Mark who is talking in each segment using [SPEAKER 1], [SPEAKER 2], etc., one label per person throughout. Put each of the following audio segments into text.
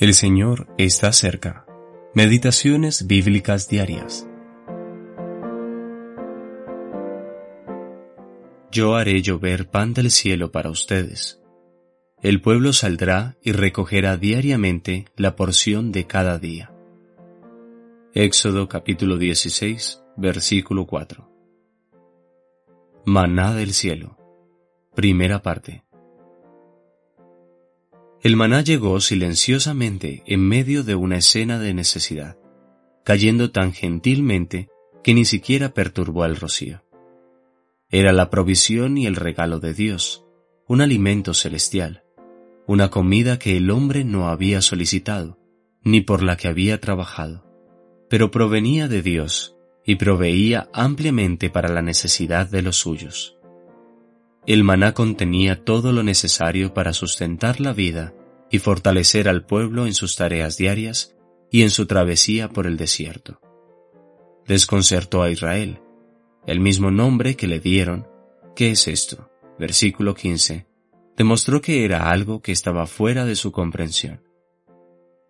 [SPEAKER 1] El Señor está cerca. Meditaciones bíblicas diarias. Yo haré llover pan del cielo para ustedes. El pueblo saldrá y recogerá diariamente la porción de cada día. Éxodo capítulo 16, versículo 4. Maná del cielo. Primera parte. El maná llegó silenciosamente en medio de una escena de necesidad, cayendo tan gentilmente que ni siquiera perturbó al rocío. Era la provisión y el regalo de Dios, un alimento celestial, una comida que el hombre no había solicitado, ni por la que había trabajado, pero provenía de Dios y proveía ampliamente para la necesidad de los suyos. El maná contenía todo lo necesario para sustentar la vida y fortalecer al pueblo en sus tareas diarias y en su travesía por el desierto. Desconcertó a Israel. El mismo nombre que le dieron, ¿qué es esto? Versículo 15, demostró que era algo que estaba fuera de su comprensión.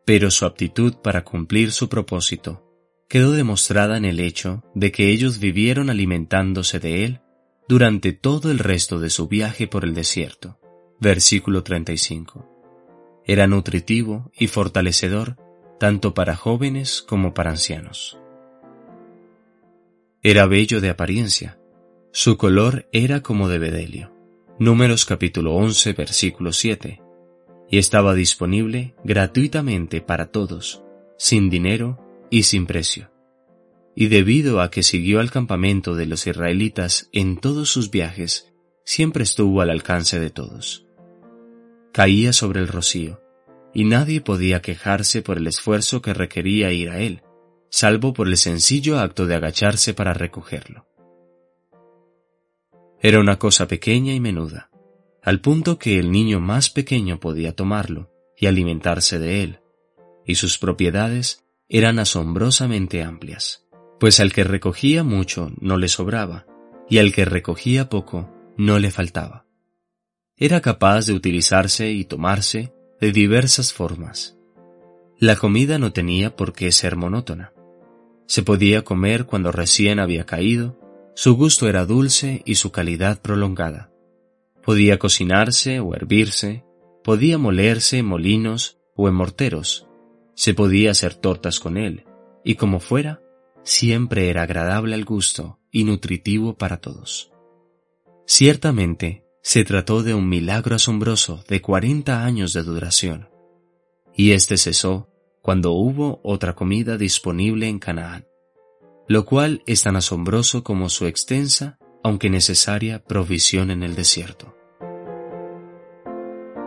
[SPEAKER 1] Pero su aptitud para cumplir su propósito quedó demostrada en el hecho de que ellos vivieron alimentándose de él durante todo el resto de su viaje por el desierto. Versículo 35. Era nutritivo y fortalecedor tanto para jóvenes como para ancianos. Era bello de apariencia. Su color era como de bedelio. Números capítulo 11 versículo 7. Y estaba disponible gratuitamente para todos, sin dinero y sin precio y debido a que siguió al campamento de los israelitas en todos sus viajes, siempre estuvo al alcance de todos. Caía sobre el rocío, y nadie podía quejarse por el esfuerzo que requería ir a él, salvo por el sencillo acto de agacharse para recogerlo. Era una cosa pequeña y menuda, al punto que el niño más pequeño podía tomarlo y alimentarse de él, y sus propiedades eran asombrosamente amplias pues al que recogía mucho no le sobraba, y al que recogía poco no le faltaba. Era capaz de utilizarse y tomarse de diversas formas. La comida no tenía por qué ser monótona. Se podía comer cuando recién había caído, su gusto era dulce y su calidad prolongada. Podía cocinarse o hervirse, podía molerse en molinos o en morteros, se podía hacer tortas con él, y como fuera, siempre era agradable al gusto y nutritivo para todos. Ciertamente, se trató de un milagro asombroso de cuarenta años de duración, y este cesó cuando hubo otra comida disponible en Canaán, lo cual es tan asombroso como su extensa, aunque necesaria, provisión en el desierto.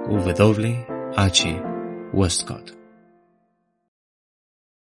[SPEAKER 1] W. H. Westcott